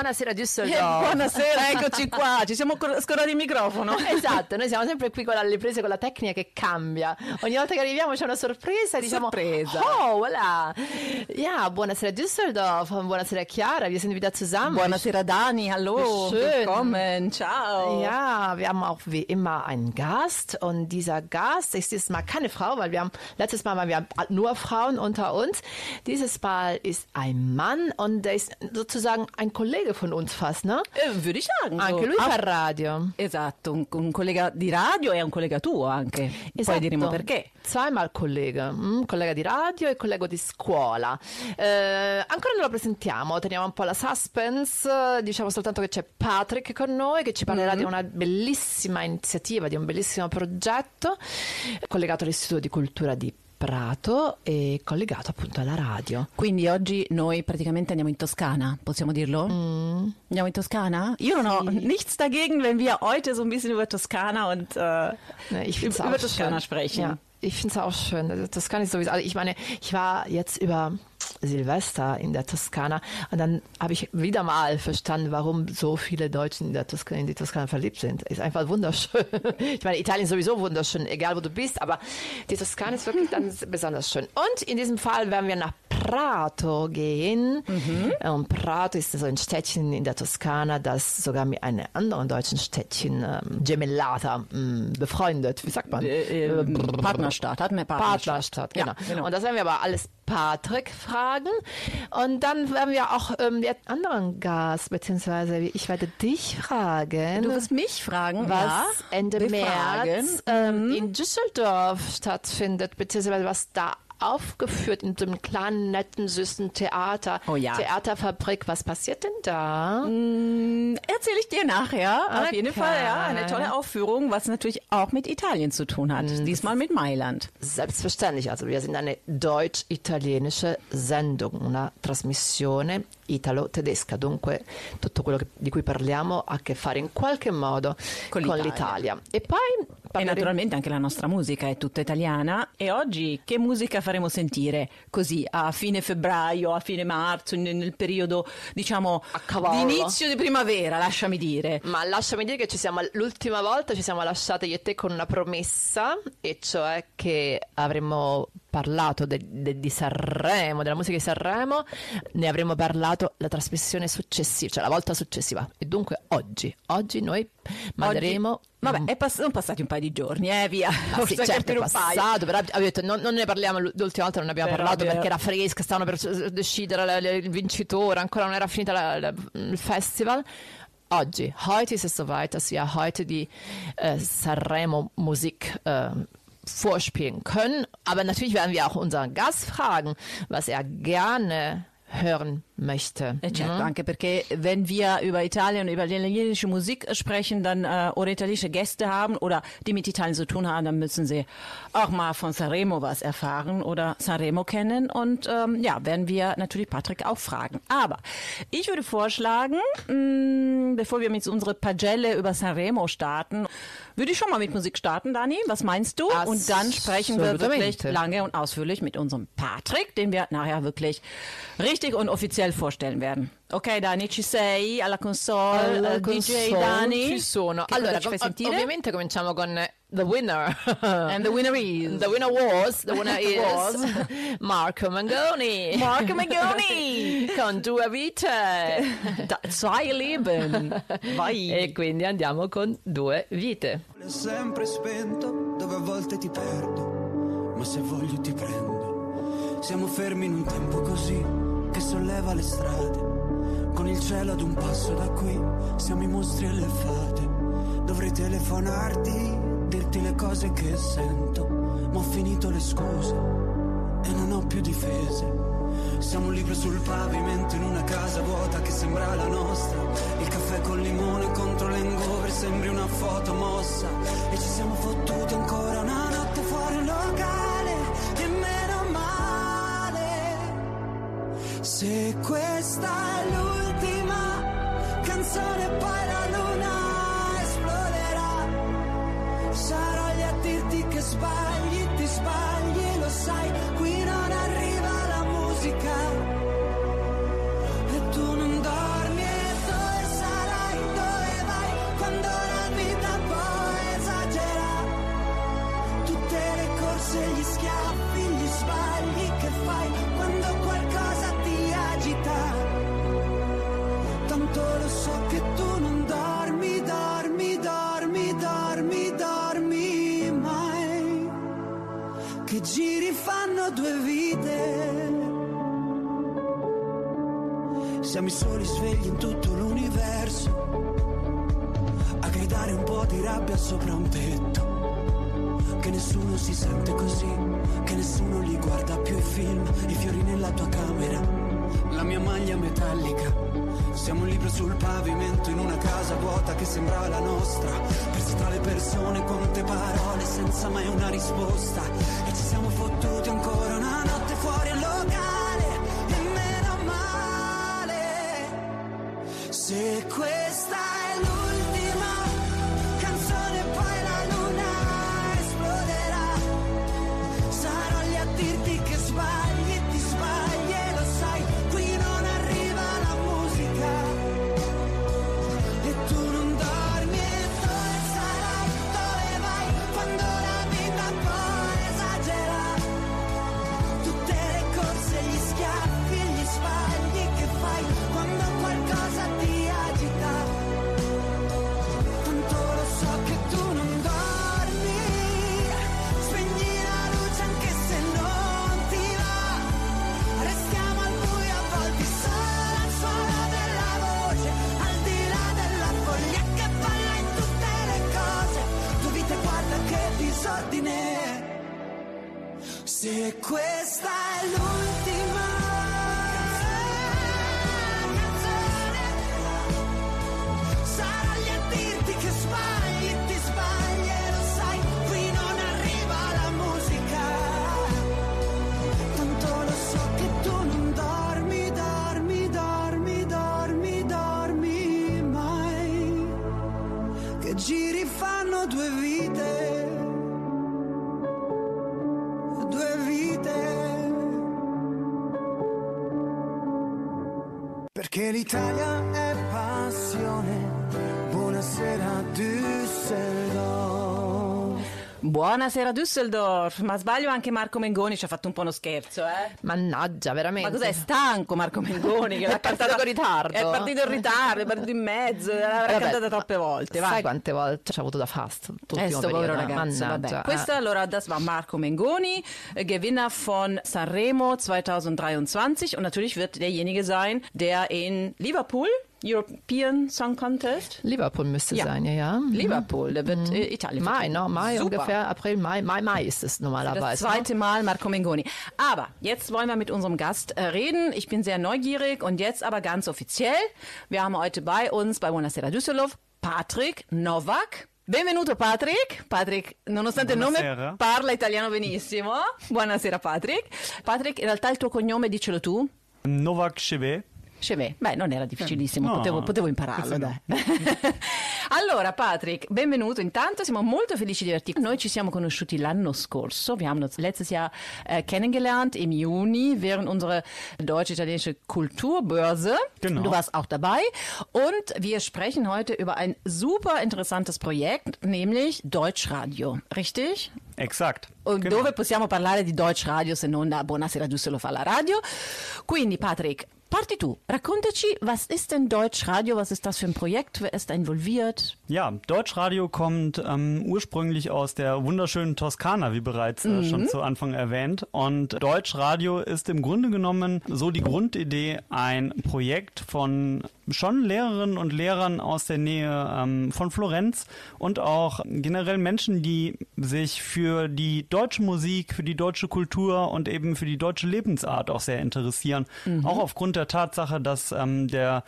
Buonasera Düsseldorf. Buonasera, eccoci qua. Ci siamo cor- scordati il microfono. Esatto, noi siamo sempre qui con le riprese con la tecnica che cambia. Ogni volta che arriviamo c'è una sorpresa e diciamo Sorpresa. Oh, voilà. Ja, buonasera Düsseldorf, buonasera Chiara, wir sind wieder zusammen. Buonasera Dani, hallo. Schön. Willkommen, ciao. Ja, wir haben auch wie immer einen Gast und dieser Gast ist dieses Mal keine Frau, weil wir haben letztes Mal waren wir nur Frauen unter uns. Dieses Mal ist ein Mann und der ist sozusagen ein Kollege von uns fast, ne? Eh, würde ich sagen. so. Anche lui Ah, fa radio. Esatto, un, un collega di radio e un collega tuo anche. Esatto. Poi diremo perché. Zweimal Kollege, mm, collega di radio e collega di scuola. Eh, ancora non lo presentiamo, teniamo un po' la suspense, diciamo soltanto che c'è Patrick con noi che ci parlerà di una bellissima iniziativa, di un bellissimo progetto collegato all'Istituto di Cultura di Prato e collegato appunto alla radio. Quindi oggi noi praticamente andiamo in Toscana, possiamo dirlo? Andiamo in Toscana? Io non ho nichts dagegen, wenn wir heute so ein bisschen über Toskana und äh, Ne, Ich find's über auch Toskana schön. sprechen. Ja, ich finde es auch schön. Also Das kann ich sowieso. Also ich meine, ich war jetzt über Silvester in der Toskana und dann habe ich wieder mal verstanden, warum so viele Deutschen in, der Toskana, in die Toskana verliebt sind. Ist einfach wunderschön. Ich meine, Italien ist sowieso wunderschön, egal wo du bist, aber die Toskana ist wirklich dann besonders schön. Und in diesem Fall werden wir nach Prato gehen. Und Prato ist so ein Städtchen in der Toskana, das sogar mit einem anderen deutschen Städtchen, ähm, Gemellata, ähm, befreundet. Wie sagt man? äh, äh, Partnerstadt, hatten wir Partnerstadt. Partnerstadt, genau. Ja, genau. Und das werden wir aber alles Patrick fragen. Und dann werden wir auch ähm, den anderen Gast, beziehungsweise ich werde dich fragen. Du wirst mich fragen, was ja? Ende. März ähm, in Düsseldorf stattfindet, beziehungsweise was da aufgeführt in so einem kleinen, netten, süßen Theater. Oh ja. Theaterfabrik. Was passiert denn da? Erzähle ich dir nachher. Auf Okay. jeden Fall, ja. Eine tolle Aufführung, was natürlich auch mit Italien zu tun hat. Mhm. Diesmal mit Mailand. Selbstverständlich, also wir sind eine deutsch-italienische Sendung, una trasmissione italo-tedesca, dunque tutto quello che- di cui parliamo ha a che fare in qualche modo Con con, l'Italia. l'Italia. E poi E parleremo- naturalmente anche la nostra musica è tutta italiana. E oggi che musica faremo sentire così a fine febbraio, a fine marzo, nel, nel periodo diciamo di inizio di primavera, lasciami dire. Ma lasciami dire che ci siamo, l'ultima volta ci siamo lasciate io e te con una promessa, e cioè che avremmo parlato de- de- di Sanremo, della musica di Sanremo, ne avremmo parlato la trasmissione successiva, cioè la volta successiva. E dunque oggi, oggi noi manderemo... Vabbè, è pass- sono passati un paio di giorni, eh, via. Ah, sì, certo, è passato, però avevo detto, non, non ne parliamo l'ultima volta, non ne abbiamo Però, parlato però- perché era fresca, stavano per decidere la- la- il vincitore, ancora non era finita la- il festival. Oggi, heute ist es soweit, wir heute die äh, Sanremo Musik äh, vorspielen können. Aber natürlich werden wir auch unseren Gast fragen, was er gerne hören möchte. Eh certo, anche perché wenn wir über Italien und über italienische Musik sprechen, dann äh, oder italienische Gäste haben oder die mit Italien zu tun haben, dann müssen sie auch mal von Sanremo was erfahren oder Sanremo kennen und ähm, ja, werden wir natürlich Patrick auch fragen. Aber ich würde vorschlagen, mh, bevor wir mit unserer Pagelle über Sanremo starten, würde ich schon mal mit Musik starten, Dani. Was meinst du? Und dann sprechen wir wirklich lange und ausführlich mit unserem Patrick, den wir nachher wirklich richtig und offiziell vorstellen werden. Ok Dani, ci sei alla console, Alla eh, DJ console Dani? ci sono. Che allora, cosa ci fai com- sentire? ovviamente cominciamo con The Winner. And the winner is The winner was, the winner is Was. Marco Mangoni. Marco Magoni. con due vite. Da, zwei Leben. Vai. E quindi andiamo con due vite. È sempre spento, dove a volte ti perdo, ma se voglio ti prendo. Siamo fermi in un tempo così, che solleva le strade, con il cielo ad un passo da qui, siamo i mostri e le fate. Dovrei telefonarti, dirti le cose che sento, ma ho finito le scuse e non ho più difese. Siamo un libro sul pavimento in una casa vuota che sembra la nostra. Il caffè col limone contro l'engover sembri una foto mossa. E ci siamo fottuti ancora una Se questa è l'ultima canzone poi la luna esploderà. Sarò lì a dirti che sbagli, ti sbagli, lo sai, Siamo i soli svegli in tutto l'universo. A gridare un po' di rabbia sopra un tetto. Che nessuno si sente così, che nessuno li guarda più i film, i fiori nella tua camera, la mia maglia metallica. Siamo un libro sul pavimento in una casa vuota che sembrava la nostra, persi tra le persone, quante parole senza mai una risposta. E ci siamo fottuti ancora l'Italia è passione. Buonasera Düsseldorf. Buonasera Düsseldorf, ma sbaglio anche Marco Mengoni ci ha fatto un po' uno scherzo, eh? Mannaggia, veramente. Ma cos'è stanco Marco Mengoni? Che l'ha cantata- con ritardo. È partito in ritardo, è partito in mezzo, l'avrà Vabbè, cantata troppe volte. Sai vai. quante volte ci ha avuto da fast? tutto Eh, il sto povero ragazzo, Mannaggia. vabbè. Questo allora, das war Marco Mengoni, äh, Gewinner von Sanremo 2023 und natürlich wird derjenige sein, der in Liverpool, European Song Contest, Liverpool müsste Ja. sein, ja, ja. Mhm. Liverpool, der wird äh, Italien Mai, vertreten. ne? Mai Super. ungefähr, April, Mai, Mai, Mai ist es Das normalerweise. ne? zweite Mal Marco Mengoni. Aber jetzt wollen wir mit unserem Gast äh, reden. Ich bin sehr neugierig und jetzt aber ganz offiziell. Wir haben heute bei uns bei Buonasera Düsseldorf Patrick Novak. Benvenuto Patrick. Patrick, nonostante il nome, Buonasera. parla italiano benissimo. Buonasera Patrick. Patrick, in realtà il tuo cognome dicelo tu. Novak Chevet. Chevè. Beh, non era difficilissimo, No, potevo, potevo impararlo, dai. allora, Patrick, benvenuto. Intanto siamo molto felici di averti. Noi ci siamo conosciuti l'anno scorso. Wir haben uns letztes Jahr äh, kennengelernt im Juni während unserer deutsch-italienische Kulturbörse. Genau. Du warst auch dabei. Und wir sprechen heute über ein super interessantes Projekt, nämlich Deutschradio. Richtig? Exakt. O Genau. dove possiamo parlare di Deutsche Radio se non da Buonasera Düsseldorf alla radio. Quindi Patrick, parti tu, raccontaci, was ist denn Deutsch Radio, was ist das für ein Projekt, wer ist da involviert? Ja, Deutschradio kommt ähm, ursprünglich aus der wunderschönen Toskana, wie bereits Mhm. äh, schon zu Anfang erwähnt. Und Deutschradio ist im Grunde genommen so die Grundidee, ein Projekt von schon Lehrerinnen und Lehrern aus der Nähe ähm, von Florenz und auch generell Menschen, die sich für die deutsche Musik, für die deutsche Kultur und eben für die deutsche Lebensart auch sehr interessieren. Auch aufgrund der Tatsache, dass ähm, der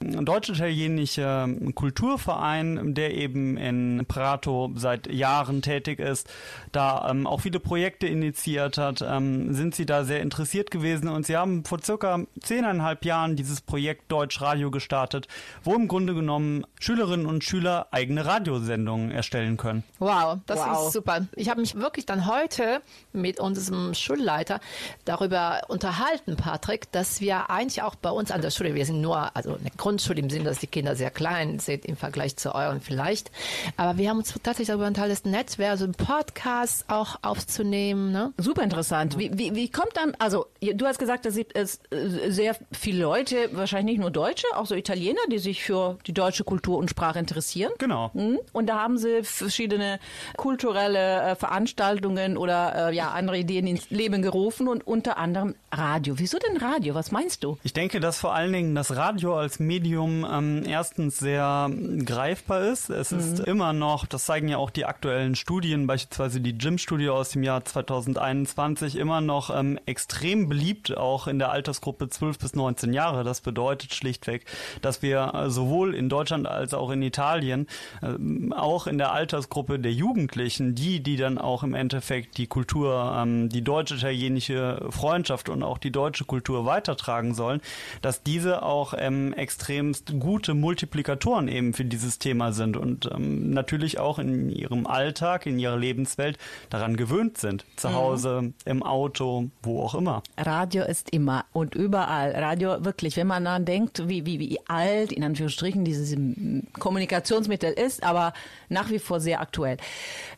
deutsch-italienische Kulturverein, der eben in Prato seit Jahren tätig ist, da ähm, auch viele Projekte initiiert hat, ähm, sind sie da sehr interessiert gewesen und sie haben vor circa zehneinhalb Jahren dieses Projekt Deutsch Radio gestartet, wo im Grunde genommen Schülerinnen und Schüler eigene Radiosendungen erstellen können. Wow, das Wow. ist super. Ich habe mich wirklich dann heute mit unserem Schulleiter darüber unterhalten, Patrick, dass wir eigentlich auch bei uns an der Schule, wir sind nur also eine Grundschule im Sinne, dass die Kinder sehr klein sind im Vergleich zu euren vielleicht. Aber wir haben uns tatsächlich darüber unterhalten, das Netzwerk, so ein Podcast auch aufzunehmen. Ne? Super interessant. Wie, wie, wie kommt dann, also du hast gesagt, es gibt es äh, sehr viele Leute, wahrscheinlich nicht nur Deutsche, auch so Italiener, die sich für die deutsche Kultur und Sprache interessieren. Genau. Mhm. Und da haben sie verschiedene kulturelle äh, Veranstaltungen oder äh, ja andere Ideen ins Leben gerufen und unter anderem Radio. Wieso denn Radio? Was meinst du? Ich denke, dass vor allen Dingen das Radio als Medium ähm, erstens sehr greifbar ist. Es ist immer noch, das zeigen ja auch die aktuellen Studien, beispielsweise die Gym-Studie aus dem Jahr 2021, immer noch ähm, extrem beliebt, auch in der Altersgruppe 12 bis 19 Jahre. Das bedeutet schlichtweg, dass wir äh, sowohl in Deutschland als auch in Italien, ähm, auch in der Altersgruppe der Jugendlichen, die, die dann auch im Endeffekt die Kultur, ähm, die deutsch-italienische Freundschaft und auch die deutsche Kultur weitertragen sollen, dass diese auch ähm, extremst gute Multiplikatoren eben für dieses Thema sind und ähm, natürlich auch in ihrem Alltag, in ihrer Lebenswelt daran gewöhnt sind. Zu Hause, im Auto, wo auch immer. Radio ist immer und überall. Radio wirklich, wenn man daran denkt, wie, wie, wie alt in Anführungsstrichen dieses mm, Kommunikationsmittel ist, aber nach wie vor sehr aktuell.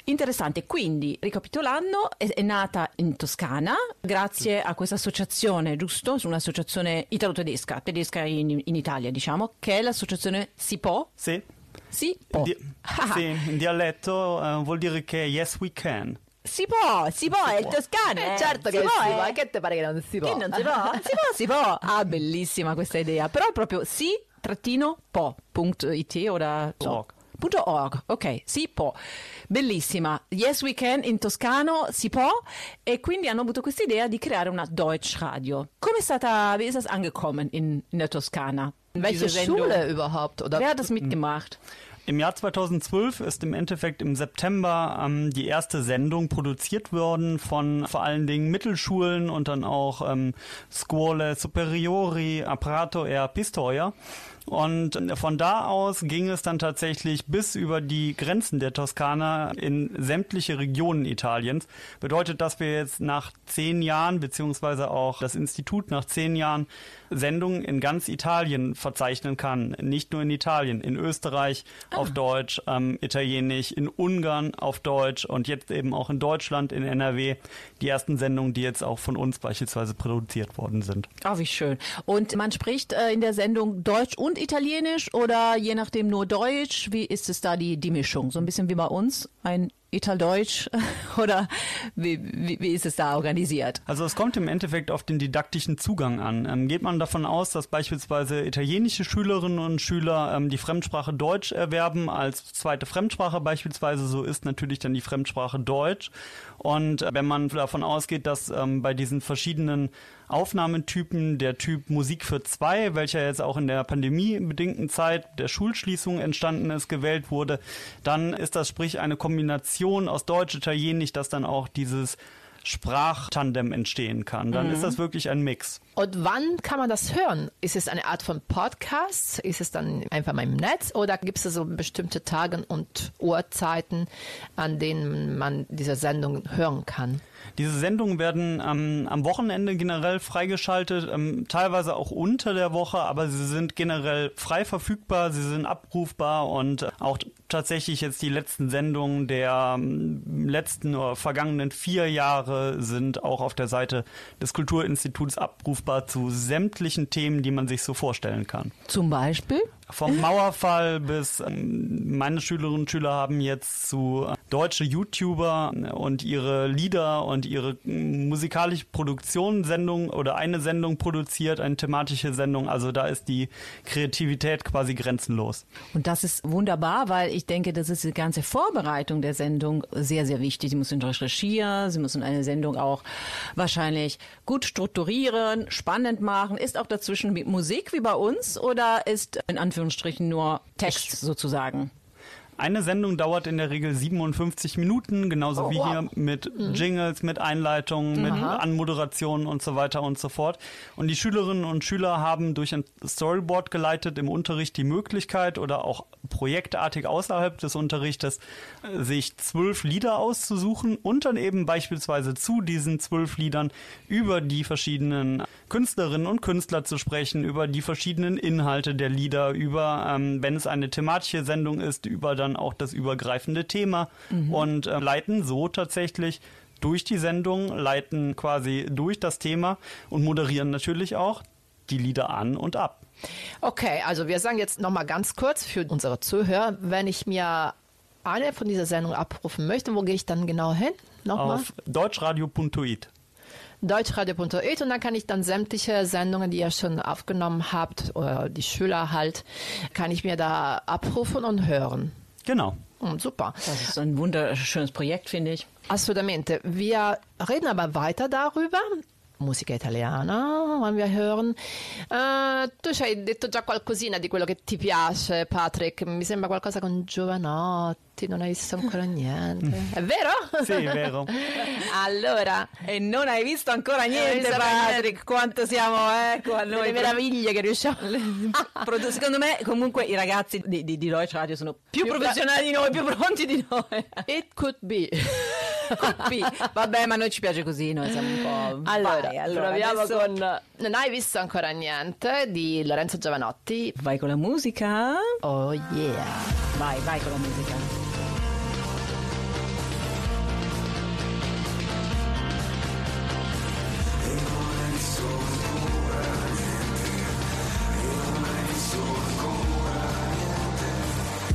Interessante, quindi ricapitolando, è, è nata in Toscana grazie a questa associazione, giusto? Un'associazione italo-tedesca, tedesca in, in Italia diciamo, che è l'associazione SIPO. Sì. SIPO. Di- sì, in dialetto eh, vuol dire che yes we can. SIPO, SIPO è il toscano. eh. certo che SIPO si può, che te pare che non si può? Che non si può? Si può, si può. Ah, bellissima questa idea. Però è proprio si-po.it oder so. Org. Punto .org, ok, si può. Bellissima. Yes We Can in toscano si può e quindi hanno avuto questa idea di creare una Deutsch Radio. Come è stata, wie ist das angekommen in, in der Toskana? Welche? Schule überhaupt? Oder Wer hat das mitgemacht? Im Jahr 2012 ist im Endeffekt im September ähm, die erste Sendung produziert worden von vor allen Dingen Mittelschulen und dann auch ähm, Scuole Superiori Apparato e Pistoia. Und von da aus ging es dann tatsächlich bis über die Grenzen der Toskana in sämtliche Regionen Italiens. Bedeutet, dass wir jetzt nach zehn Jahren, beziehungsweise auch das Institut nach zehn Jahren Sendungen in ganz Italien verzeichnen kann. Nicht nur in Italien, in Österreich auf Deutsch, ähm, Italienisch, in Ungarn auf Deutsch und jetzt eben auch in Deutschland, in NRW. Die ersten Sendungen, die jetzt auch von uns beispielsweise produziert worden sind. Oh, wie schön. Und man spricht äh, in der Sendung Deutsch und Italienisch oder je nachdem nur Deutsch? Wie ist es da die, die Mischung? So ein bisschen wie bei uns? Ein Italdeutsch oder wie, wie, wie ist es da organisiert? Also es kommt im Endeffekt auf den didaktischen Zugang an. Ähm, geht man davon aus, dass beispielsweise italienische Schülerinnen und Schüler ähm, die Fremdsprache Deutsch erwerben als zweite Fremdsprache beispielsweise, so ist natürlich dann die Fremdsprache Deutsch. Und äh, wenn man davon ausgeht, dass ähm, bei diesen verschiedenen Aufnahmetypen der Typ Musik für zwei, welcher jetzt auch in der pandemiebedingten Zeit der Schulschließung entstanden ist, gewählt wurde, dann ist das sprich eine Kombination aus Deutsch, Italienisch, dass dann auch dieses Sprachtandem entstehen kann. Dann ist das wirklich ein Mix. Und wann kann man das hören? Ist es eine Art von Podcast? Ist es dann einfach mal im Netz? Oder gibt es so bestimmte Tage und Uhrzeiten, an denen man diese Sendung hören kann? Diese Sendungen werden ähm, am Wochenende generell freigeschaltet, ähm, teilweise auch unter der Woche, aber sie sind generell frei verfügbar, sie sind abrufbar und äh, auch tatsächlich jetzt die letzten Sendungen der ähm, letzten oder vergangenen vier Jahre sind auch auf der Seite des Kulturinstituts abrufbar zu sämtlichen Themen, die man sich so vorstellen kann. Zum Beispiel? Vom Mauerfall bis ähm, meine Schülerinnen und Schüler haben jetzt zu äh, deutsche YouTuber und ihre Lieder und ihre mm, musikalische Produktion Sendung oder eine Sendung produziert, eine thematische Sendung. Also da ist die Kreativität quasi grenzenlos. Und das ist wunderbar, weil ich denke, das ist die ganze Vorbereitung der Sendung sehr, sehr wichtig. Sie müssen recherchieren, Sie müssen eine Sendung auch wahrscheinlich gut strukturieren, spannend machen. Ist auch dazwischen Musik wie bei uns oder ist in Anführungsstrichen nur Text sozusagen? Eine Sendung dauert in der Regel 57 Minuten, genauso wie hier mit Jingles, mit Einleitungen, mit Anmoderationen und so weiter und so fort. Und die Schülerinnen und Schüler haben durch ein Storyboard geleitet im Unterricht die Möglichkeit oder auch projektartig außerhalb des Unterrichtes äh, sich zwölf Lieder auszusuchen und dann eben beispielsweise zu diesen zwölf Liedern über die verschiedenen Künstlerinnen und Künstler zu sprechen, über die verschiedenen Inhalte der Lieder, über, ähm, wenn es eine thematische Sendung ist, über dann auch das übergreifende Thema und äh, leiten so tatsächlich durch die Sendung, leiten quasi durch das Thema und moderieren natürlich auch die Lieder an und ab. Okay, also wir sagen jetzt nochmal ganz kurz für unsere Zuhörer, wenn ich mir eine von dieser Sendung abrufen möchte, wo gehe ich dann genau hin? Nochmal? Auf deutschradio.it. deutschradio.it und dann kann ich dann sämtliche Sendungen, die ihr schon aufgenommen habt, oder die Schüler halt, kann ich mir da abrufen und hören. Genau. Hm, super. Das ist ein wunderschönes Projekt, finde ich. Assolutamente. Wir reden aber weiter darüber. Musica italiana, wollen wir hören. Eh, tu ci hai detto già qualcosina di quello che ti piace, Patrick. Mi sembra qualcosa con Giovanotti, non hai visto ancora niente. È vero? Sì, vero. allora, E non hai visto ancora niente, visto Patrick, quanto siamo, ecco, a noi. le meraviglie che riusciamo Produ- Secondo me, comunque, i ragazzi di, di, di Deutsche Radio sono più, professionali di noi, più pronti di noi. It could be. Coppi. Vabbè, ma a noi ci piace così, noi siamo un po'. Allora, Vai, allora proviamo adesso con Non hai visto ancora niente di Lorenzo Giovanotti. Vai con la musica. Oh yeah. Vai, vai con la musica.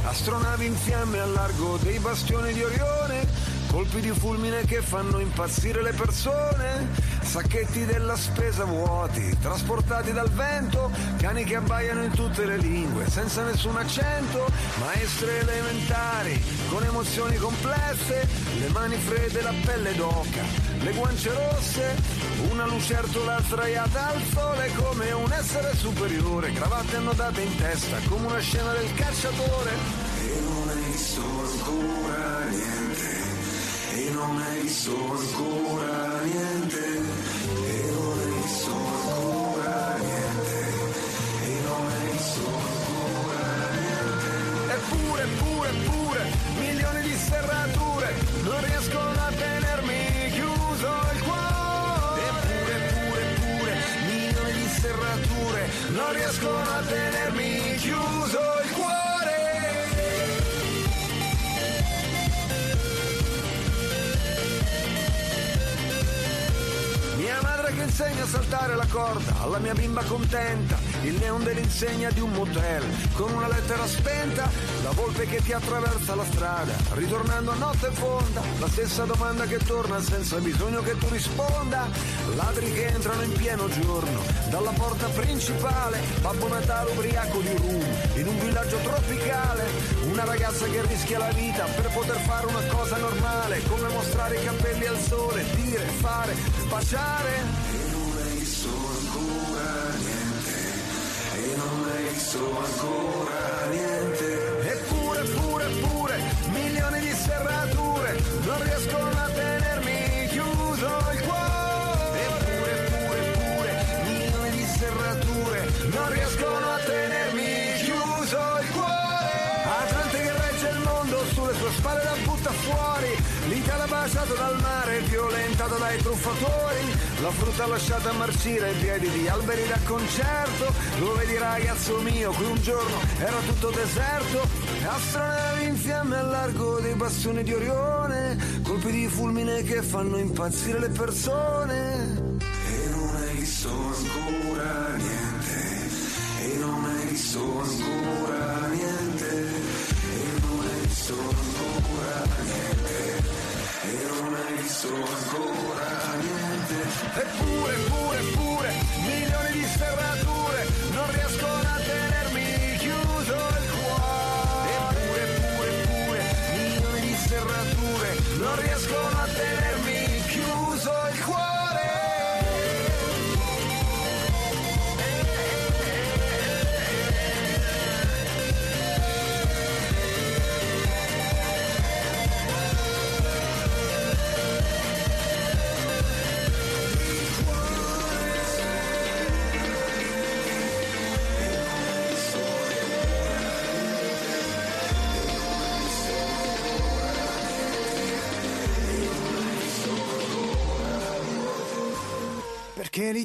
Astronavi in fiamme al largo dei bastioni di Orione, colpi di fulmine che fanno impazzire le persone, sacchetti della spesa vuoti, trasportati dal vento, cani che abbaiano in tutte le lingue, senza nessun accento, maestre elementari, con emozioni complesse, le mani fredde, la pelle d'oca, le guance rosse, una lucertola sdraiata al sole come un essere superiore, cravatte annodate in testa come una scena del cacciatore. Non hai visto ancora niente, e non hai visto ancora niente, e non hai visto ancora niente. Eppure, eppure, eppure, milioni di serrature, non riescono a tenermi chiuso il cuore. Eppure, eppure, eppure, milioni di serrature, non riescono a tenermi insegna a saltare la corda alla mia bimba contenta, il neon dell'insegna di un motel con una lettera spenta, la volpe che ti attraversa la strada, ritornando a notte fonda, la stessa domanda che torna senza bisogno che tu risponda, ladri che entrano in pieno giorno dalla porta principale, Babbo Natale ubriaco di rum in un villaggio tropicale, una ragazza che rischia la vita per poter fare una cosa normale, come mostrare i capelli al sole, dire, fare, baciare. Visto ancora niente. Eppure, eppure, eppure, milioni di serrature, non riescono a tenermi chiuso il cuore. Eppure, eppure, eppure, milioni di serrature, non riescono a tenermi chiuso il cuore. Atlante che regge il mondo sulle sue spalle la butta fuori. Baciata dal mare, violentata dai truffatori. La frutta lasciata marcire ai piedi di alberi da concerto. Lo vedi ragazzo mio, qui un giorno era tutto deserto. Astronavi in fiamme al largo dei bastoni di Orione. Colpi di fulmine che fanno impazzire le persone. Visto ancora niente. Eppure, eppure, eppure, milioni di serrature non riescono a tenermi chiuso il cuore. Eppure, eppure, eppure, milioni di serrature non riescono a tenermi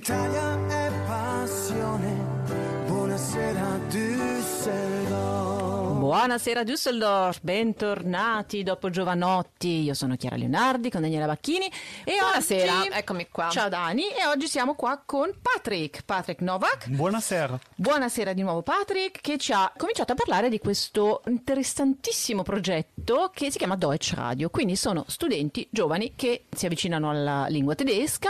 太阳 Buonasera Düsseldorf, bentornati dopo Giovanotti. Io sono Chiara Leonardi con Daniela Bacchini e Buonasera, oggi... eccomi qua. Ciao Dani e oggi siamo qua con Patrick, Patrick Novak. Buonasera. Buonasera di nuovo Patrick che ci ha cominciato a parlare di questo interessantissimo progetto che si chiama Deutsch Radio. Quindi sono studenti giovani che si avvicinano alla lingua tedesca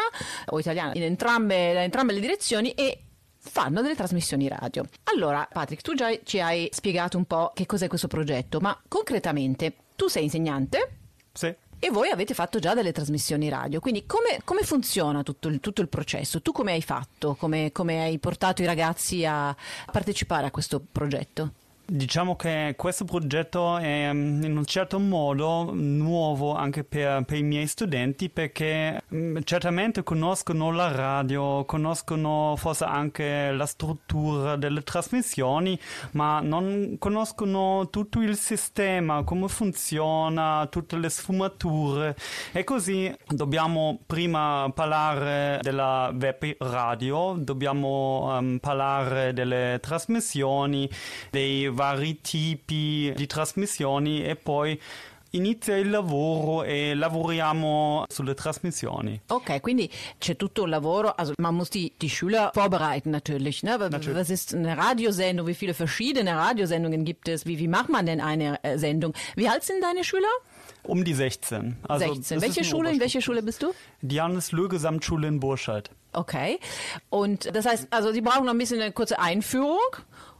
o italiana in entrambe, da entrambe le direzioni e fanno delle trasmissioni radio. Allora, Patrick, tu già ci hai spiegato un po' che cos'è questo progetto, ma concretamente tu sei insegnante Sì. e voi avete fatto già delle trasmissioni radio, quindi come, come funziona tutto il, tutto il processo? Tu come hai fatto? Come, come hai portato i ragazzi a partecipare a questo progetto? Diciamo che questo progetto è mm, in un certo modo nuovo anche per, per i miei studenti perché mm, certamente conoscono la radio, conoscono forse anche la struttura delle trasmissioni, ma non conoscono tutto il sistema, come funziona, tutte le sfumature. E così dobbiamo prima parlare della web radio, dobbiamo ehm, parlare delle trasmissioni, dei vari tipi di trasmissioni e poi inizia il lavoro e lavoriamo sulle trasmissioni. Okay, quindi c'è tutto un lavoro, also man muss die, die Schüler vorbereiten natürlich, ne? Was- Natürlich. Was ist eine Radiosendung? Wie viele verschiedene Radiosendungen gibt es? Wie, wie macht man denn eine äh, Sendung? Wie alt sind deine Schüler? Um die 16. Also 16. das ist Welche Schule, in welcher Schule bist du? Die Johannes-Löh-Gesamtschule in Burscheid. Okay. Und das heißt, also sie brauchen noch ein bisschen eine kurze Einführung.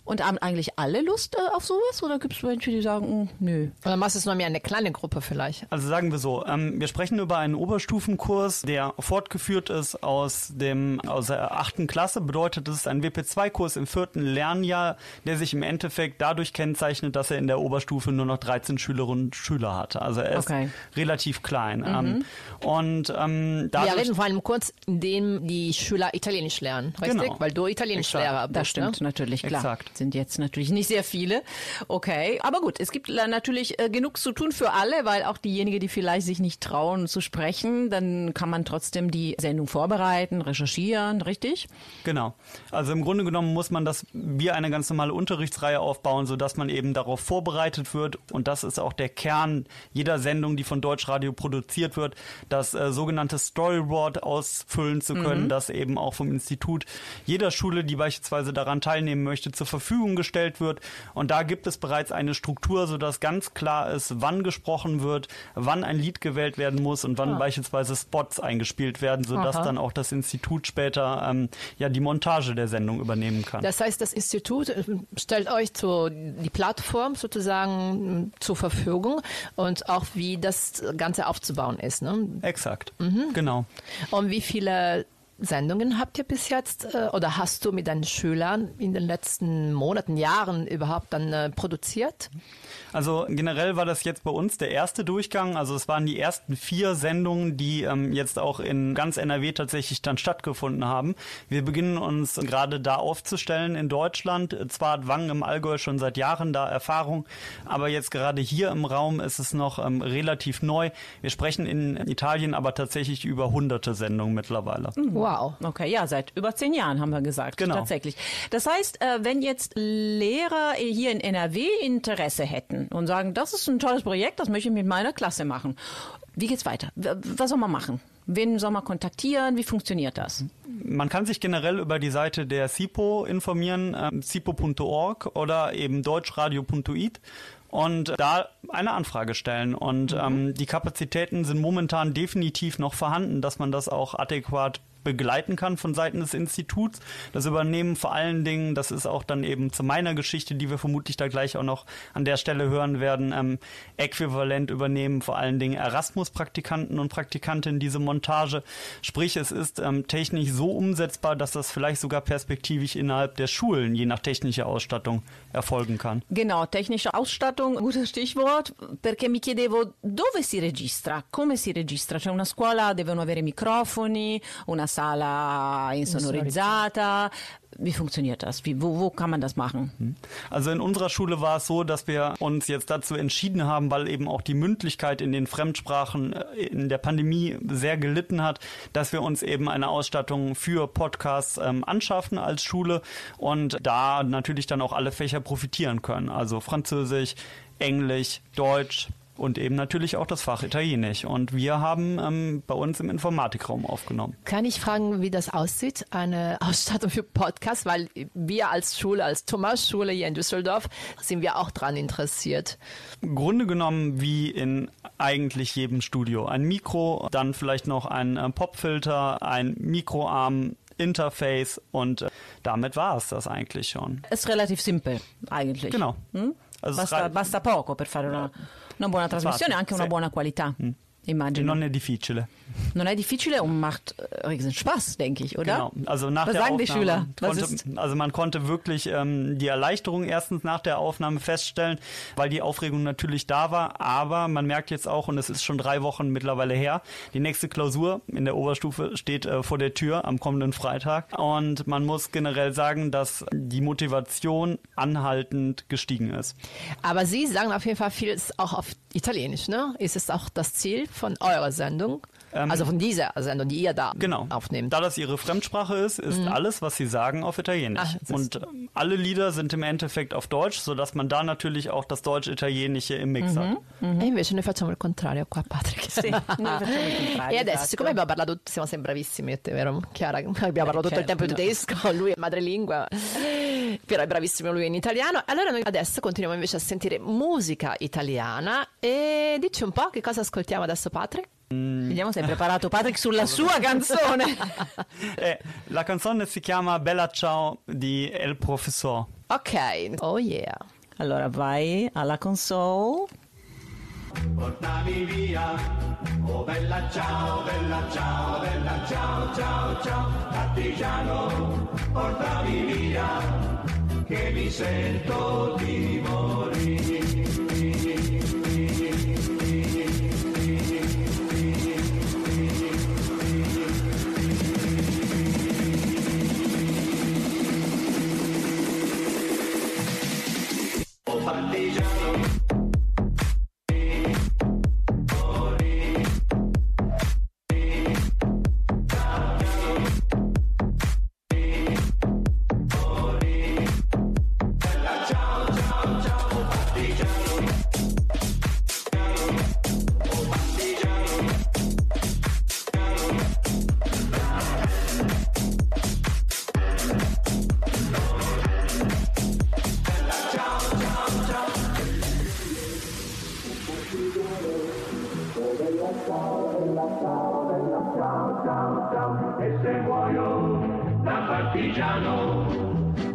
Und haben eigentlich alle Lust äh, auf sowas? Oder gibt es Menschen, die sagen, mm, nö? Oder machst du es nur mehr eine kleine Gruppe vielleicht? Also sagen wir so, ähm, wir sprechen über einen Oberstufenkurs, der fortgeführt ist aus dem aus der achten Klasse. Bedeutet, es ist ein WP2-Kurs im vierten Lernjahr, der sich im Endeffekt dadurch kennzeichnet, dass er in der Oberstufe nur noch 13 Schülerinnen und Schüler hatte. Also er ist Okay. relativ klein. Ähm, und ähm, Wir dadurch, reden vor allem kurz, in dem die Schüler Italienisch lernen, richtig? Genau. Weil du Italienischlehrer bist. Das stimmt Ne? natürlich, klar. Exakt. Sind jetzt natürlich nicht sehr viele. Okay, aber gut, es gibt natürlich äh, genug zu tun für alle, weil auch diejenigen, die vielleicht sich nicht trauen zu sprechen, dann kann man trotzdem die Sendung vorbereiten, recherchieren, richtig? Genau. Also im Grunde genommen muss man das wie eine ganz normale Unterrichtsreihe aufbauen, sodass man eben darauf vorbereitet wird. Und das ist auch der Kern jeder Sendung, die von Deutschradio produziert wird, das äh, sogenannte Storyboard ausfüllen zu können, das eben auch vom Institut jeder Schule, die beispielsweise daran teilnehmen möchte, zur Verfügung gestellt wird. Und da gibt es bereits eine Struktur, sodass ganz klar ist, wann gesprochen wird, wann ein Lied gewählt werden muss und wann beispielsweise Spots eingespielt werden, sodass Aha. dann auch das Institut später ähm, ja die Montage der Sendung übernehmen kann. Das heißt, das Institut äh, stellt euch zu, die Plattform sozusagen äh, zur Verfügung und auch wie das Ganze aufzubauen ist. Ne? Exakt. Mhm. Genau. Und wie viele Sendungen habt ihr bis jetzt äh, oder hast du mit deinen Schülern in den letzten Monaten, Jahren überhaupt dann äh, produziert? Also generell war das jetzt bei uns der erste Durchgang. Also es waren die ersten vier Sendungen, die ähm, jetzt auch in ganz NRW tatsächlich dann stattgefunden haben. Wir beginnen uns gerade da aufzustellen in Deutschland. Zwar hat Wangen im Allgäu schon seit Jahren da Erfahrung, aber jetzt gerade hier im Raum ist es noch ähm, relativ neu. Wir sprechen in Italien aber tatsächlich über hunderte Sendungen mittlerweile. Wow. Okay, ja, seit über zehn Jahren haben wir gesagt. Genau. Tatsächlich. Das heißt, äh, wenn jetzt Lehrer hier in NRW Interesse hätten und sagen, das ist ein tolles Projekt, das möchte ich mit meiner Klasse machen. Wie geht's weiter? Was soll man machen? Wen soll man kontaktieren? Wie funktioniert das? Man kann sich generell über die Seite der SIPO informieren, ähm, sipo.org oder eben deutschradio.it und da eine Anfrage stellen. Und ähm, die Kapazitäten sind momentan definitiv noch vorhanden, dass man das auch adäquat begleiten kann von Seiten des Instituts. Das übernehmen vor allen Dingen, das ist auch dann eben zu meiner Geschichte, die wir vermutlich da gleich auch noch an der Stelle hören werden, ähm, äquivalent übernehmen vor allen Dingen Erasmus-Praktikanten und Praktikantinnen diese Montage. Sprich, es ist ähm, technisch so umsetzbar, dass das vielleicht sogar perspektivisch innerhalb der Schulen, je nach technischer Ausstattung, erfolgen kann. Genau, technische Ausstattung, gutes Stichwort, perché mi chiedevo dove si registra, come si registra? C'è una scuola, devono avere microfoni, una Sala insonorizzata? Wie funktioniert das? Wie, wo, wo kann man das machen? Also in unserer Schule war es so, dass wir uns jetzt dazu entschieden haben, weil eben auch die Mündlichkeit in den Fremdsprachen äh, in der Pandemie sehr gelitten hat, dass wir uns eben eine Ausstattung für Podcasts ähm, anschaffen als Schule und da natürlich dann auch alle Fächer profitieren können. Also Französisch, Englisch, Deutsch, und eben natürlich auch das Fach Italienisch. Und wir haben ähm, bei uns im Informatikraum aufgenommen. Kann ich fragen, wie das aussieht, eine Ausstattung für Podcasts? Weil wir als Schule, als Thomas-Schule hier in Düsseldorf, sind wir auch daran interessiert. Im Grunde genommen wie in eigentlich jedem Studio. Ein Mikro, dann vielleicht noch ein äh, Popfilter, ein Mikroarm, Interface und äh, damit war es das eigentlich schon. Ist relativ simpel, eigentlich. Genau. Hm? Also basta, basta poco per fare una, una buona trasmissione e anche una sì. buona qualità. Immagino. Non è difficile. Non è difficile und macht äh, riesen Spaß, denke ich, oder? Genau. Also nach Was der sagen die Aufnahme Schüler? Was Konnte, ist- also man konnte wirklich ähm, die Erleichterung erstens nach der Aufnahme feststellen, weil die Aufregung natürlich da war. Aber man merkt jetzt auch, und es ist schon drei Wochen mittlerweile her, die nächste Klausur in der Oberstufe steht äh, vor der Tür am kommenden Freitag. Und man muss generell sagen, dass die Motivation anhaltend gestiegen ist. Aber Sie sagen auf jeden Fall vieles auch auf Italienisch, ne? Ist es auch das Ziel von eurer Sendung? also von dieser Sendung, die ihr da Genau. aufnehmt. Da das ihre Fremdsprache ist, ist alles, was sie sagen, auf Italienisch. Ist- Und ähm, alle Lieder sind im Endeffekt auf Deutsch, sodass man da natürlich auch das Deutsch-Italienische im Mix hat. E invece noi facciamo il contrario qua, Patrick. Sì, noi facciamo il contrario, E adesso, siccome abbiamo parlato, siamo sempre bravissimi, vero? Chiara, abbiamo parlato tutto il tempo in tedesco, lui è madrelingua, però è bravissimo lui in italiano. Allora noi adesso continuiamo invece a sentire musica italiana e dici un po' che cosa ascoltiamo adesso, Patrick? Vediamo se hai preparato Patrick sulla sua canzone. Eh, la canzone si chiama Bella Ciao di El Professor. Ok, oh yeah. Allora vai alla console. Portami via, oh bella ciao, bella ciao, bella ciao, ciao, ciao, partigiano, portami via, che mi sento di morire. E se muoio da partigiano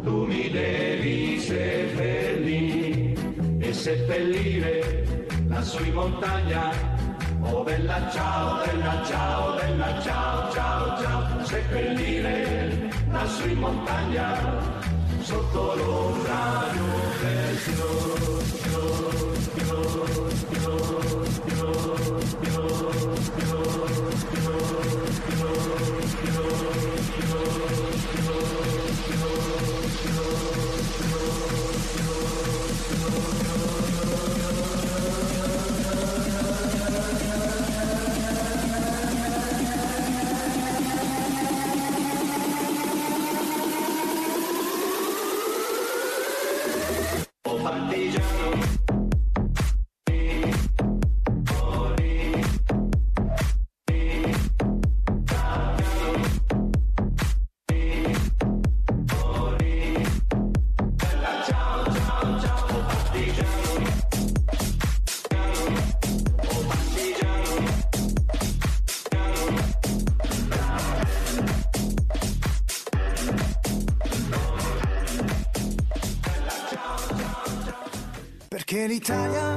tu mi devi seppellire e seppellire lassù in montagna oh bella ciao bella ciao bella ciao ciao ciao. Seppellire lassù in montagna sotto l'ombra di un bel fior oh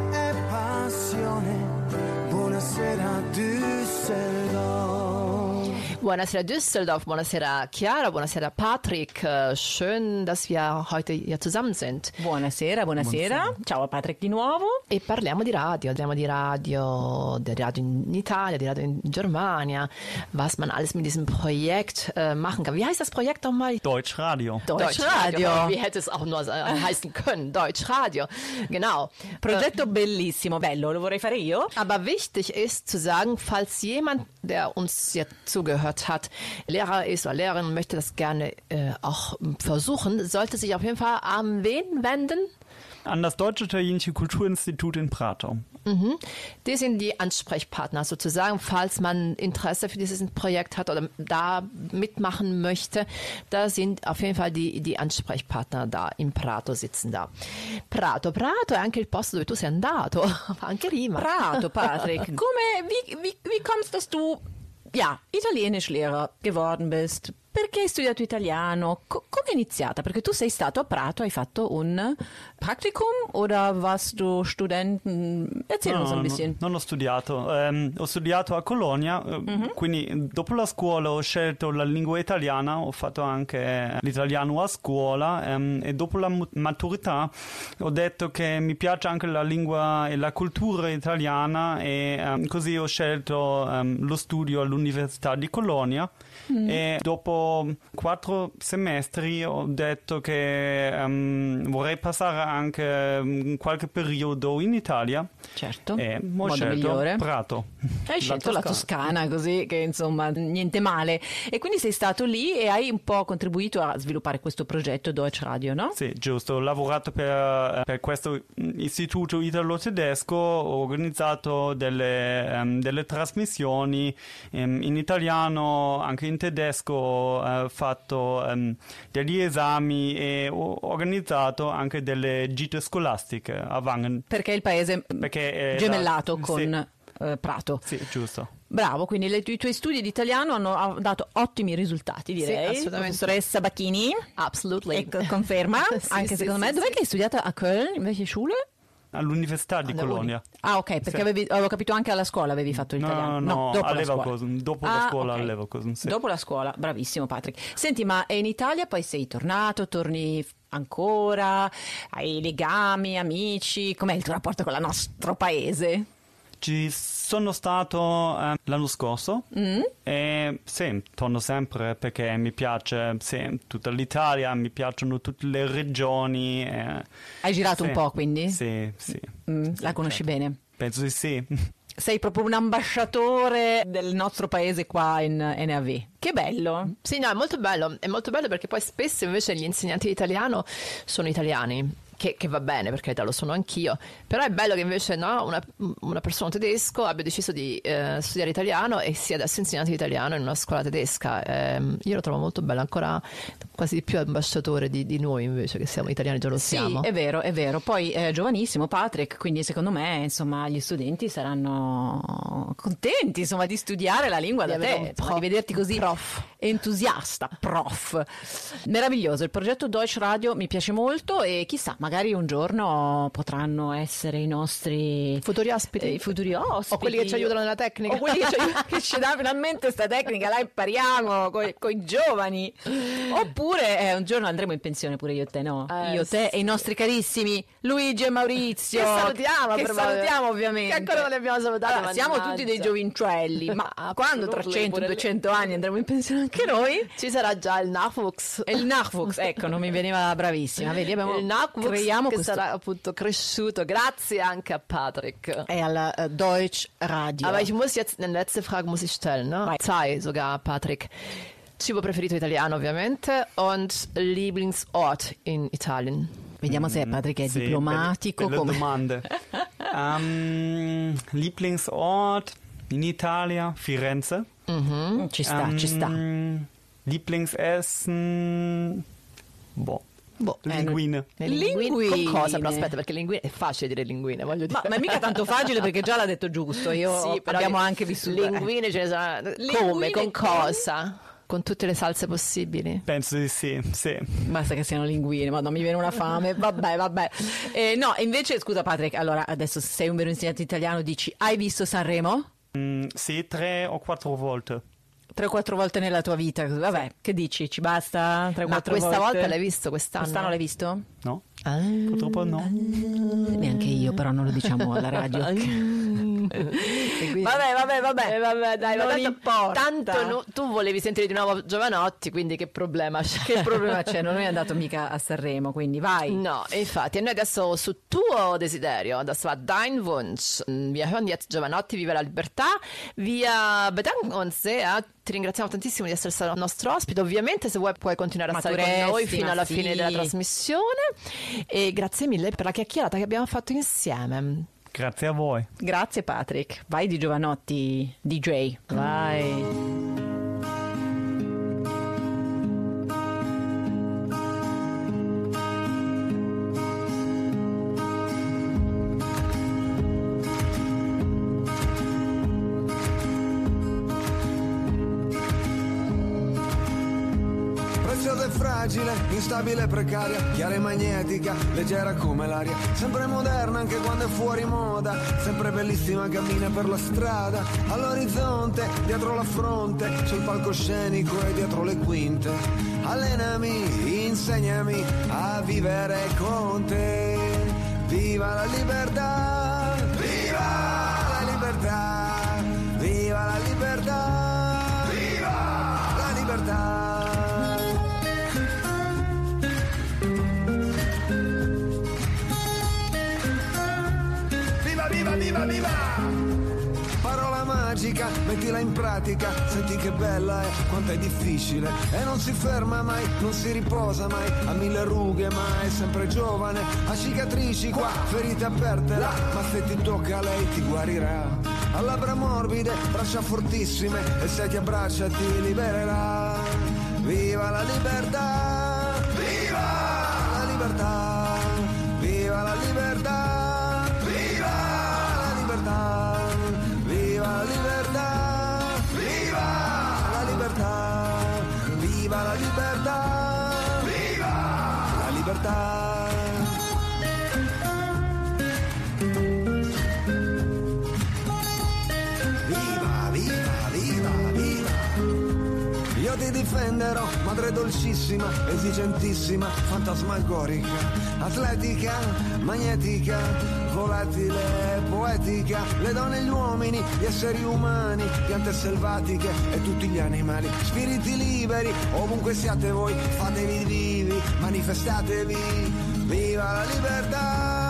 è passione. Buonasera Düsseldorf. Buonasera Düsseldorf, buonasera Chiara, buonasera Patrick. Äh, Schön, dass wir heute hier zusammen sind. Buonasera, buonasera. Ciao a Patrick di nuovo. E parliamo di radio, parliamo di radio, di radio in Italia, di radio in Germania, was man alles mit diesem Projekt äh, machen kann. Wie heißt das Projekt nochmal? Deutschradio. Deutschradio. Wie hätte es auch nur äh, heißen können? Deutschradio. Genau. Progetto bellissimo, bello, lo vorrei fare io. Aber wichtig ist zu sagen, falls jemand, der uns jetzt zugehört hat, Lehrer ist oder Lehrerin möchte das gerne äh, auch versuchen, sollte sich auf jeden Fall an wen wenden? An das Deutsch-Italienische Kulturinstitut in Prato. Die sind die Ansprechpartner sozusagen, falls man Interesse für dieses Projekt hat oder da mitmachen möchte. Da sind auf jeden Fall die, die Ansprechpartner da in Prato sitzen da. Prato, Prato è anche il posto dove tu sei andato, anche rima. Prato, Patrick. Come, wie, wie, wie kommst dass du, ja, Italienischlehrer geworden bist? Perché hai studiato italiano? Co- come è iniziata? Perché tu sei stato a Prato, hai fatto un Praktikum oder warst du Studenten? Erzähl uns ein bisschen. non ho studiato, Ehm, ho studiato a Colonia, eh, Mhm. quindi dopo la scuola ho scelto la lingua italiana, ho fatto anche l'italiano a scuola ehm, e dopo la maturità ho detto che mi piace anche la lingua e la cultura italiana e ehm, così ho scelto ehm, lo studio all'Università di Colonia. Mm. E dopo quattro semestri ho detto che ehm, vorrei passare anche ehm, qualche periodo in Italia Certo, e ho modo scelto migliore. Prato. Hai scelto la Toscana, così che insomma niente male. E quindi sei stato lì e hai un po' contribuito a sviluppare questo progetto Deutsche Radio, no? Sì, giusto. Ho lavorato per, per questo istituto italo-tedesco, ho organizzato delle, ehm, delle trasmissioni in italiano, anche in tedesco, ho eh, fatto ehm, degli esami e ho organizzato anche delle gite scolastiche a Wangen. Perché è il paese Perché è gemellato la- con eh, Prato. Sì, sì, giusto. Bravo, quindi le- i tuoi studi di italiano hanno ha dato ottimi risultati, direi. assolutamente. Professoressa Bacchini, Absolutely. ecco, conferma, Sì, anche sì, secondo sì, me. Dov'è sì. che hai studiato a Köln, in welche Schule? All'Università di Colonia. Ah, ok, perché Sì. avevi, avevo capito anche alla scuola avevi fatto No, l'italiano. no, no, dopo la scuola. Dopo la Ah, scuola ok. a Leverkusen, sì. Dopo la scuola, bravissimo Patrick. Senti, ma in Italia poi sei tornato, torni ancora, hai legami, amici, com'è il tuo rapporto con il nostro paese? Ci sono stato eh, l'anno scorso Mm? e sì, torno sempre perché mi piace sì, tutta l'Italia, mi piacciono tutte le regioni. eh, Hai girato sì. un po', quindi? Sì, sì, Mm, la conosci bene? penso di sì. Sei proprio un ambasciatore del nostro paese qua in NAV. Che bello! Sì, no, è molto bello, è molto bello perché poi spesso invece gli insegnanti di italiano sono italiani. Che, che va bene, perché lo sono anch'io, però è bello che invece no, una, una persona tedesco abbia deciso di eh, studiare italiano e sia adesso insegnante di italiano in una scuola tedesca. Ehm, io lo trovo molto bello, ancora quasi di più ambasciatore di, di noi invece che siamo italiani, già lo Sì, siamo. è vero, è vero. Poi è giovanissimo Patrick, quindi secondo me insomma gli studenti saranno contenti insomma di studiare la lingua Di da te, insomma, di vederti così prof. entusiasta, prof. Meraviglioso, il progetto Deutsche Radio mi piace molto e chissà, magari un giorno potranno essere i nostri Futuri ospiti. eh, i futuri ospiti. O quelli che ci aiutano nella tecnica. o quelli che ci, aiutano- che ci dà finalmente questa tecnica la impariamo con i giovani. Oppure eh, un giorno andremo in pensione pure io e te no? Eh, io, te sì. e i nostri carissimi Luigi e Maurizio. Che salutiamo, che salutiamo ovviamente. Che ancora non li abbiamo salutati, Allora, siamo tutti dei giovincelli ma Ah, quando tra absolutely, 100 pure 200 anni andremo in pensione anche noi? Ci sarà già il e il Nachwuchs ecco non mi veniva bravissima. Vedi abbiamo il Nachwuchs creiamo che questo sarà appunto cresciuto grazie anche a Patrick. è alla eh, Deutsch Radio Aber ich muss jetzt eine letzte Frage muss ich stellen, ne? Vai. Zwei sogar, Patrick. Cibo preferito italiano ovviamente und Lieblingsort in Italien. vediamo se Patrick è Sì, diplomatico belle, belle come domande. Ehm, Lieblingsort in Italia, Firenze. Mm, ci sta ci sta Lieblingsessen, boh, Boh, linguine. Le linguine. Linguine. Con cosa? Però aspetta, perché linguine è facile dire linguine, voglio dire. Ma, ma è mica tanto facile perché già l'ha detto giusto. Io Sì, però abbiamo anche vissuto. Linguine ce ne. Linguine Come? Con con- cosa? Con tutte le salse possibili. Penso di sì, sì. Eh, Basta che siano linguine, ma non mi viene una fame. Vabbè, vabbè. Eh, no, invece, scusa Patrick, allora adesso se sei un vero insegnante italiano, dici: Hai visto Sanremo? Mm, sì, tre o quattro volte. Tre o quattro volte nella tua vita. Vabbè, che dici? Ci basta? Tre o Ma quattro questa volte? volta l'hai visto quest'anno? Quest'anno l'hai visto? No? Ah. Purtroppo no. Neanche io, però non lo diciamo alla radio. vabbè, vabbè, vabbè. Eh, vabbè, dai, non tanto, importa. tanto no- tu volevi sentire di nuovo Giovanotti, quindi che problema c'è? Che problema c'è? Non è andato mica a Sanremo, quindi vai. No, infatti, e noi adesso su tuo desiderio, das war dein Wunsch. Wir hören jetzt Giovanotti, Viva la Libertà. Wir bedanken uns sehr. Ti ringraziamo tantissimo di essere stato il nostro ospite. Ovviamente, se vuoi, puoi continuare a stare con noi fino alla sì. fine della trasmissione. E grazie mille per la chiacchierata che abbiamo fatto insieme. Grazie a voi. Grazie Patrick. Vai di Giovanotti, DJ. Vai. Instabile e precaria, chiara e magnetica, leggera come l'aria, sempre moderna anche quando è fuori moda, sempre bellissima cammina per la strada, all'orizzonte, dietro la fronte, sul palcoscenico e dietro le quinte. Allenami, insegnami a vivere con te. Viva la libertà! Viva la libertà! Viva, viva! Parola magica, mettila in pratica, senti che bella è, quanto è difficile. E non si ferma mai, non si riposa mai, ha mille rughe ma è sempre giovane, ha cicatrici qua, ferite aperte là, ma se ti tocca lei ti guarirà. Ha labbra morbide, braccia fortissime, e se ti abbraccia ti libererà. Viva la libertà! Viva la libertà! Difenderò, madre dolcissima, esigentissima, fantasmagorica, atletica, magnetica, volatile, poetica, le donne e gli uomini, gli esseri umani, piante selvatiche e tutti gli animali, spiriti liberi, ovunque siate voi, fatevi vivi, manifestatevi, viva la libertà!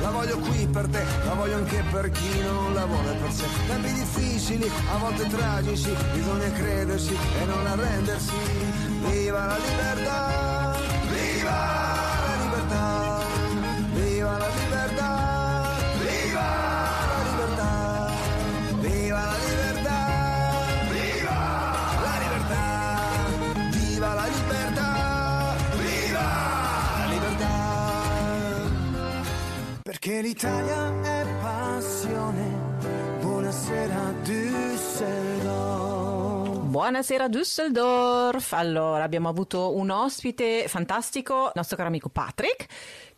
La voglio qui per te, la voglio anche per chi non la vuole per sé. Tempi difficili, a volte tragici, bisogna crederci e non arrendersi. Viva la libertà! L'Italia è passione. Buonasera Düsseldorf. Buonasera Düsseldorf. Allora, abbiamo avuto un ospite fantastico, il nostro caro amico Patrick,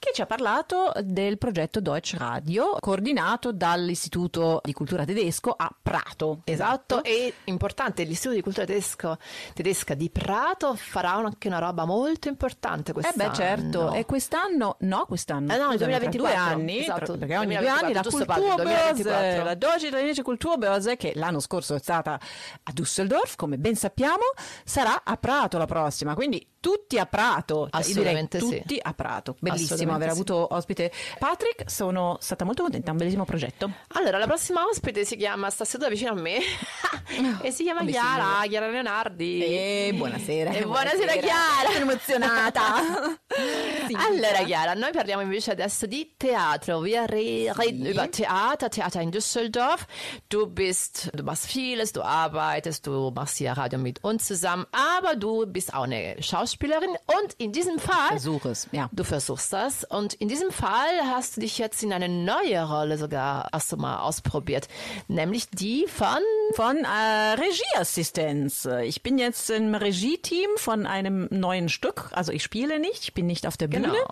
che ci ha parlato del progetto Deutsche Radio, coordinato dall'Istituto di Cultura Tedesco a Prato. Esatto, e importante, l'Istituto di Cultura Tedesco, Tedesca di Prato farà anche una roba molto importante Eh quest'anno. beh certo, e quest'anno, no quest'anno, Eh no, 2024, due anni, esatto, perché ogni due 2024, anni la Kulturbörse, 2024. la Deutsche Italienische Kulturbörse, che l'anno scorso è stata a Düsseldorf, come ben sappiamo, sarà a Prato la prossima, quindi tutti a Prato, Cioè, direi Assolutamente sì. tutti a Prato, bellissima bellissimo aver avuto ospite Patrick, sono stata molto contenta, un bellissimo progetto. Allora, la prossima ospite si chiama, sta seduta vicino a me e si chiama come Chiara, Chiara Leonardi. E buonasera. E buonasera, Chiara. Sono emozionata. Sì. Allora Chiara, noi parliamo invece adesso di Theater. Wir re reden über Theater, Theater in Düsseldorf. Du bist, du machst vieles, du arbeitest, du machst hier Radio mit uns zusammen, aber du bist auch eine Schauspielerin und in diesem Fall Versuch es, ja. Du versuchst das und in diesem Fall hast du dich jetzt in eine neue Rolle sogar erst mal ausprobiert, nämlich die von Von äh, Regieassistenz. Ich bin jetzt im Regie-Team von einem neuen Stück. Also ich spiele nicht, ich bin nicht auf der Bühne. Genau.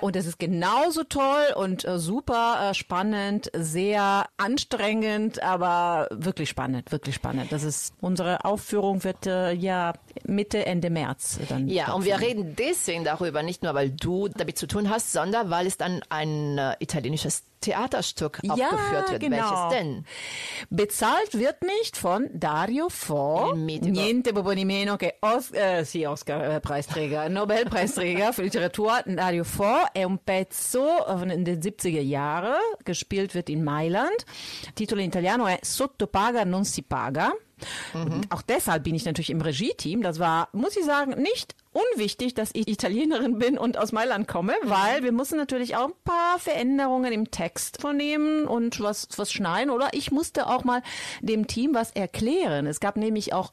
Und es ist genauso toll und äh, super äh, spannend, sehr anstrengend, aber wirklich spannend, wirklich spannend. Das ist unsere Aufführung wird äh, ja Mitte Ende März dann. Ja, und wir reden deswegen darüber, nicht nur weil du damit zu tun hast, sondern weil es dann ein äh, italienisches Theaterstück aufgeführt wird. genau. Welches denn? Bezahlt wird nicht von Dario Fo, niente proprio di meno che Os eh, sì, Oscar-Preisträger, Nobelpreisträger für Literatur. Dario Fo è un pezzo in den 70er Jahre, gespielt wird in Mailand. Titolo in italiano è Sottopaga non si paga. Und auch deshalb bin ich natürlich im Regie-Team. Das war, muss ich sagen, nicht unwichtig, dass ich Italienerin bin und aus Mailand komme, weil wir mussten natürlich auch ein paar Veränderungen im Text vornehmen und was, was schneiden. Oder ich musste auch mal dem Team was erklären. Es gab nämlich auch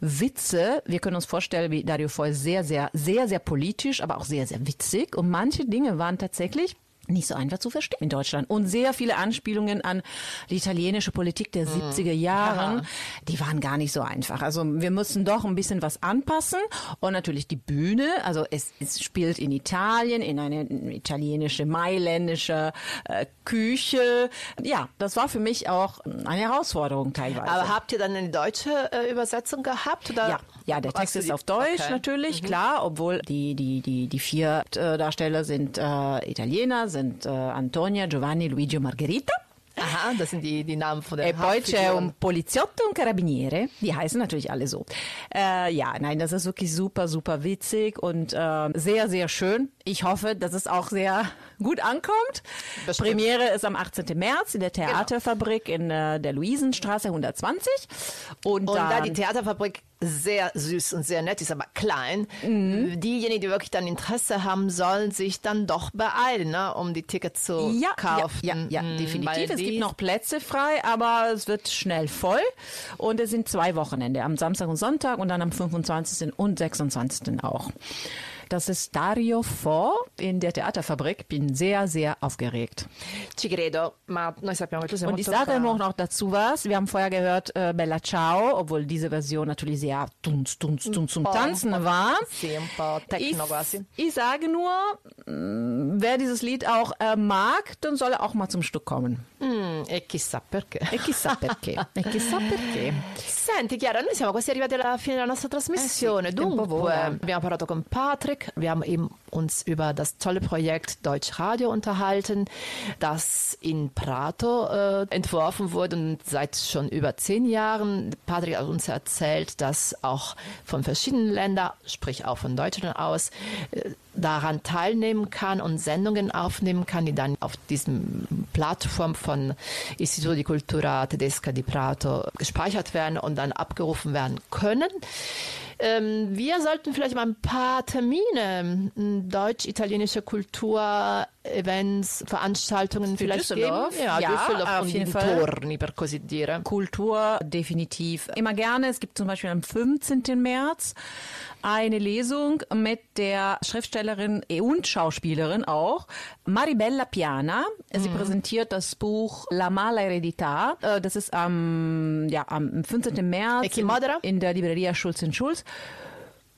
Witze. Wir können uns vorstellen, wie Dario Foy sehr, sehr, sehr, sehr politisch, aber auch sehr, sehr witzig. Und manche Dinge waren tatsächlich nicht so einfach zu verstehen in Deutschland. Und sehr viele Anspielungen an die italienische Politik der 70er Jahren, die waren gar nicht so einfach. Also wir mussten doch ein bisschen was anpassen. Und natürlich die Bühne, also es, es spielt in Italien, in eine italienische, mailändische äh, Küche. Ja, das war für mich auch eine Herausforderung teilweise. Aber habt ihr dann eine deutsche äh, Übersetzung gehabt? Oder Ja, ja, der Text ist auf Deutsch Okay. natürlich, klar, obwohl die, die, die, die vier äh, Darsteller sind äh, Italiener, sind äh, Antonia, Giovanni, Luigi und Margherita. Aha, das sind die, die Namen von der E poi c'è un poliziotto e un carabiniere. Die heißen natürlich alle so. Äh, ja, nein, das ist wirklich super, super witzig und äh, sehr, sehr schön. Ich hoffe, dass es auch sehr gut ankommt. Bestimmt. Premiere ist am 18. März in der Theaterfabrik in äh, der Luisenstraße 120. Und, Und da die Theaterfabrik sehr süß und sehr nett ist, aber klein, Mhm. diejenigen, die wirklich dann Interesse haben, sollen sich dann doch beeilen, ne, um die Tickets zu ja, kaufen. Ja, ja, ja Mm, definitiv. Es gibt noch Plätze frei, aber es wird schnell voll. Und es sind zwei Wochenende, am Samstag und Sonntag und dann am 25. und 26. auch. Das ist Dario Fo in der Theaterfabrik. Bin sehr, sehr aufgeregt. Ci credo, ma noi sappiamo che tu sei Und ich sage noch, noch dazu was. Wir haben vorher gehört äh, Bella Ciao, obwohl diese Version natürlich sehr tunz, tunz, tunz zum Tanzen war. Sì, un po' techno quasi. Ich, sage nur, mh, wer dieses Lied auch äh, mag, dann soll er auch mal zum Stück kommen. Mm, e chissà perché. E chissà perché. e chissà perché. Senti Chiara, noi siamo quasi arrivati alla fine della nostra trasmissione. Eh sì, Dunque, abbiamo parlato con Patrick, wir haben eben uns über das tolle Projekt Deutsch Radio unterhalten, das in Prato äh, entworfen wurde und seit schon über zehn Jahren. Patrick hat uns erzählt, dass auch von verschiedenen Ländern, sprich auch von Deutschland aus, äh, daran teilnehmen kann und Sendungen aufnehmen kann, die dann auf diesem Plattform von Istituto di Cultura Tedesca di Prato gespeichert werden und dann abgerufen werden können. Ähm, wir sollten vielleicht mal ein paar Termine, m, deutsch-italienische Kultur-Events, Veranstaltungen vielleicht Düsseldorf? geben. Ja, Ja, Düsseldorf auf jeden Fall. Torni, per così dire. Kultur definitiv immer gerne. Es gibt zum Beispiel am 15. März eine Lesung mit der Schriftstellerin und Schauspielerin auch, Maribella Piana. Sie präsentiert das Buch La mala eredità. Äh, Das ist am, ja, am 15. März modera? in der Libreria Schulz Schulz.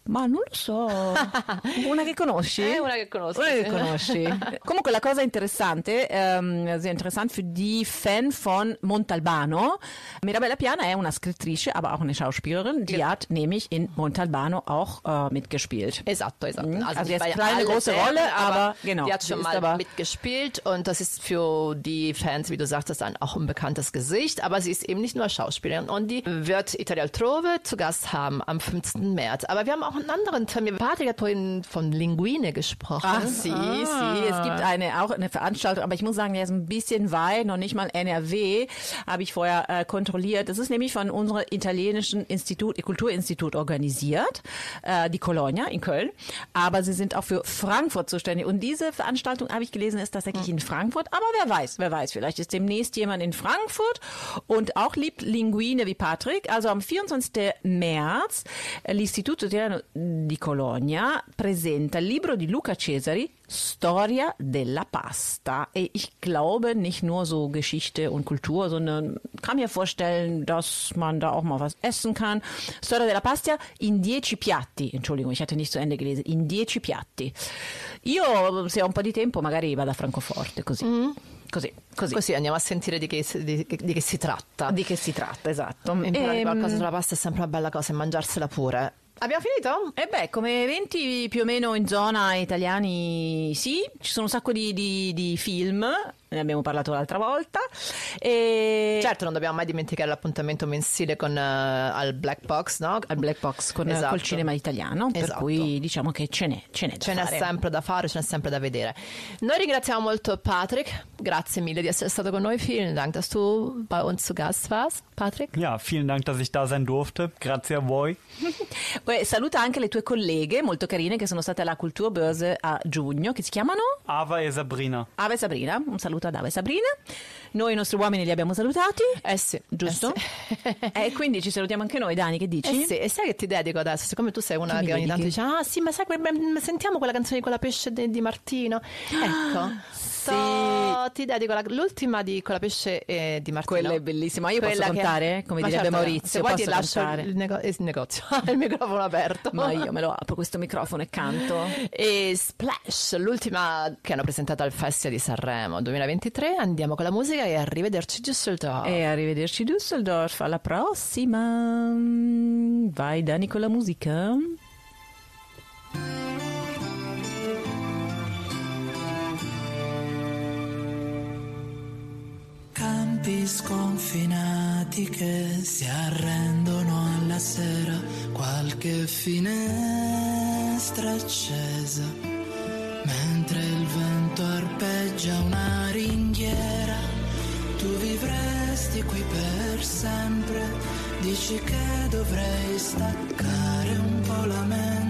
Ma non lo so. Una che conosci? Eh, una che conosco, Una che conosci. Comunque la cosa interessante, ähm, interessant für die Fan von Montalbano. Mirabella Piana è una scrittrice, aber auch eine Schauspielerin. Die hat nämlich in Montalbano auch äh, mitgespielt. Esatto, esatto. Mhm. Also jetzt bei kleine, große Serien, Rolle, aber genau, Die hat schon ist mal mitgespielt und das ist für die Fans, wie du sagtest, ein auch ein bekanntes Gesicht. Aber sie ist eben nicht nur Schauspielerin und die wird Italia Altrove zu Gast haben am 15. März. Aber wir haben auch auch einen anderen Termin. Patrick hat vorhin von Linguine gesprochen. Ach, sie, sie. Es gibt eine, auch eine Veranstaltung, aber ich muss sagen, der ist ein bisschen weit, noch nicht mal NRW, habe ich vorher äh, kontrolliert. Das ist nämlich von unserem italienischen Institut, Kulturinstitut organisiert, äh, die Colonia in Köln. Aber sie sind auch für Frankfurt zuständig. Und diese Veranstaltung, habe ich gelesen, ist tatsächlich in Frankfurt. Aber wer weiß, wer weiß, vielleicht ist demnächst jemand in Frankfurt und auch liebt Linguine wie Patrick. Also am 24. März eh, l'Istituto di Colonia presenta il libro di Luca Cesari Storia della Pasta. E ich glaube nicht nur so Geschichte und Kultur, sondern kann mir vorstellen, dass man da auch mal was essen kann. Storia della Pasta in dieci piatti. Entschuldigung, ich hatte nicht zu Ende gelesen. In dieci piatti. Io, se ho un po' di tempo, magari vado a Francoforte, così. Così, così. Così andiamo a sentire di che, di, di che si tratta. Di che si tratta, esatto. Imparare Ehm, qualcosa sulla pasta è sempre una bella cosa e mangiarsela pure. Abbiamo finito? E beh, come eventi più o meno in zona italiani sì, ci sono un sacco di, di- di film, ne abbiamo parlato l'altra volta. E Certo, non dobbiamo mai dimenticare l'appuntamento mensile con, eh, al Black Box, no? al Black Box con, Esatto. col cinema italiano, per Esatto. cui diciamo che ce n'è, ce n'è da Ce n'è sempre da fare, ce n'è sempre da vedere. Noi ringraziamo molto Patrick, grazie mille di essere stato con noi, vielen Dank, dass du bei uns zu Gast warst, Patrick. Ja, vielen Dank, dass ich da sein durfte. Grazie a voi. Saluta anche le tue colleghe molto carine che sono state alla Kulturbörse a giugno, che si chiamano Ava e Sabrina. Ave e Sabrina. Un saluto ad Ave e Sabrina. Noi i nostri uomini li abbiamo salutati. Eh sì, Giusto? eh sì. E quindi ci salutiamo anche noi, Dani, che dici? Eh sì, e sai che ti dedico adesso? Siccome tu sei una Che che ogni tanto dice: Ah, sì, ma sai, sentiamo quella canzone di quella pesce di, di Martino. Ecco, dedico la- l'ultima di quella pesce eh, di Martino. Quella è bellissima. Io posso Quella che- contare? Come Ma direbbe certo, Maurizio, Se vuoi ti posso lascio cantare? il, nego- il negozio, il microfono aperto. Ma io me lo apro questo microfono e canto. E Splash, l'ultima che hanno presentato al Festival di Sanremo 2023. Andiamo con la musica e arrivederci Düsseldorf. E arrivederci Düsseldorf, alla prossima. Vai Dani con la musica. Campi sconfinati che si arrendono alla sera, qualche finestra accesa, mentre il vento arpeggia una ringhiera, tu vivresti qui per sempre, dici che dovrei staccare un po' la mente,